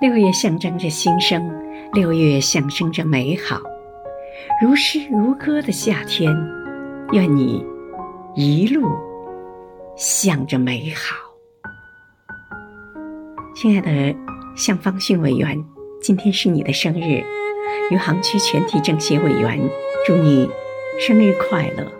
六月象征着新生六月象征着美好。如诗如歌的夏天愿你一路向着美好。亲爱的向方训委员今天是你的生日余杭区全体政协委员祝你生日快乐。